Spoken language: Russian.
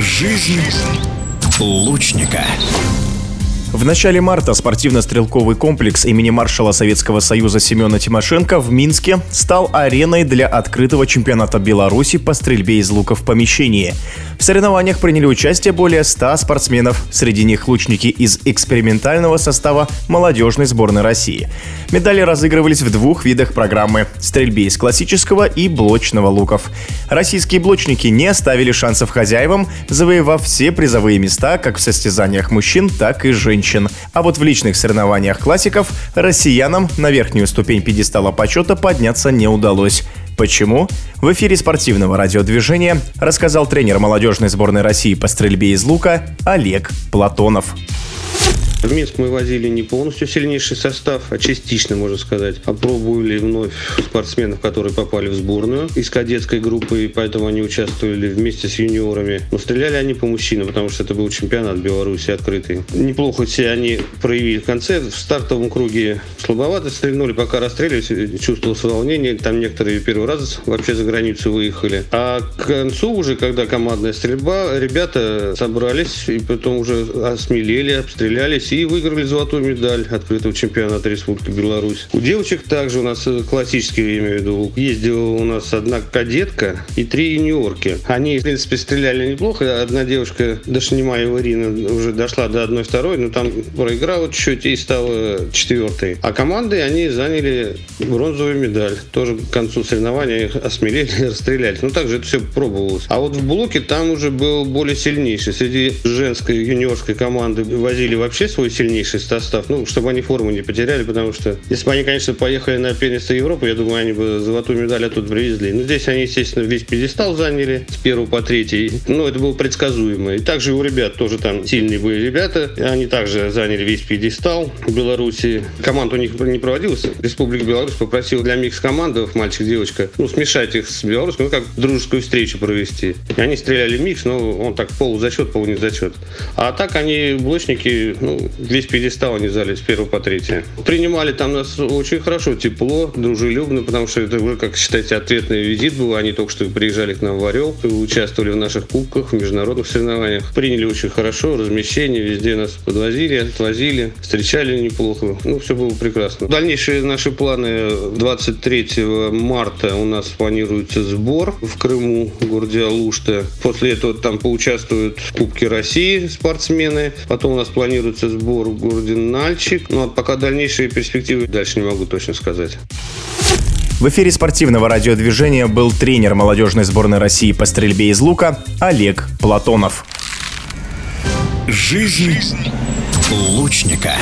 Жизнь лучника. В начале марта спортивно-стрелковый комплекс имени маршала Советского Союза Семена Тимошенко в Минске стал ареной для открытого чемпионата Беларуси по стрельбе из лука в помещении. В соревнованиях приняли участие более 100 спортсменов, среди них лучники из экспериментального состава молодежной сборной России. Медали разыгрывались в двух видах программы – стрельбе из классического и блочного луков. Российские блочники не оставили шансов хозяевам, завоевав все призовые места как в состязаниях мужчин, так и женщин женщин. А вот в личных соревнованиях классиков россиянам на верхнюю ступень пьедестала почета подняться не удалось. Почему? В эфире спортивного радиодвижения рассказал тренер молодежной сборной России по стрельбе из лука Олег Платонов. В Минск мы возили не полностью сильнейший состав, а частично, можно сказать. Опробовали вновь спортсменов, которые попали в сборную из кадетской группы, и поэтому они участвовали вместе с юниорами. Но стреляли они по мужчинам, потому что это был чемпионат Беларуси открытый. Неплохо все они проявили в конце. В стартовом круге слабовато стрельнули, пока расстреливались, чувствовалось волнение. Там некоторые первый раз вообще за границу выехали. А к концу уже, когда командная стрельба, ребята собрались и потом уже осмелели, обстрелялись России выиграли золотую медаль открытого чемпионата Республики Беларусь. У девочек также у нас э, классические, я имею в виду, ездила у нас одна кадетка и три юниорки. Они, в принципе, стреляли неплохо. Одна девушка, Дашнимаева Ирина, уже дошла до одной второй, но там проиграла чуть-чуть и стала четвертой. А команды, они заняли бронзовую медаль. Тоже к концу соревнования их осмелели расстреляли. Ну, также это все пробовалось. А вот в блоке там уже был более сильнейший. Среди женской юниорской команды возили вообще свой сильнейший состав, ну, чтобы они форму не потеряли, потому что если бы они, конечно, поехали на первенство Европы, я думаю, они бы золотую медаль оттуда привезли. Но здесь они, естественно, весь пьедестал заняли с первого по третий. Ну, это было предсказуемо. И также у ребят тоже там сильные были ребята. Они также заняли весь пьедестал в Беларуси. Команда у них не проводилась. Республика Беларусь попросила для микс-командов, мальчик-девочка, ну, смешать их с белорусской, ну, как дружескую встречу провести. И они стреляли микс, но он так полузачет, полунезачет. А так они блочники, ну, весь пьедестал они зали с первого по третье. Принимали там нас очень хорошо, тепло, дружелюбно, потому что это, вы, как считаете, ответный визит был. Они только что приезжали к нам в Орел, участвовали в наших кубках, в международных соревнованиях. Приняли очень хорошо, размещение, везде нас подвозили, отвозили, встречали неплохо. Ну, все было прекрасно. Дальнейшие наши планы 23 марта у нас планируется сбор в Крыму, в городе Алушта. После этого там поучаствуют в Кубке России спортсмены. Потом у нас планируется сбор в городе Нальчик. Ну, а пока дальнейшие перспективы дальше не могу точно сказать. В эфире спортивного радиодвижения был тренер молодежной сборной России по стрельбе из лука Олег Платонов. Жизнь лучника.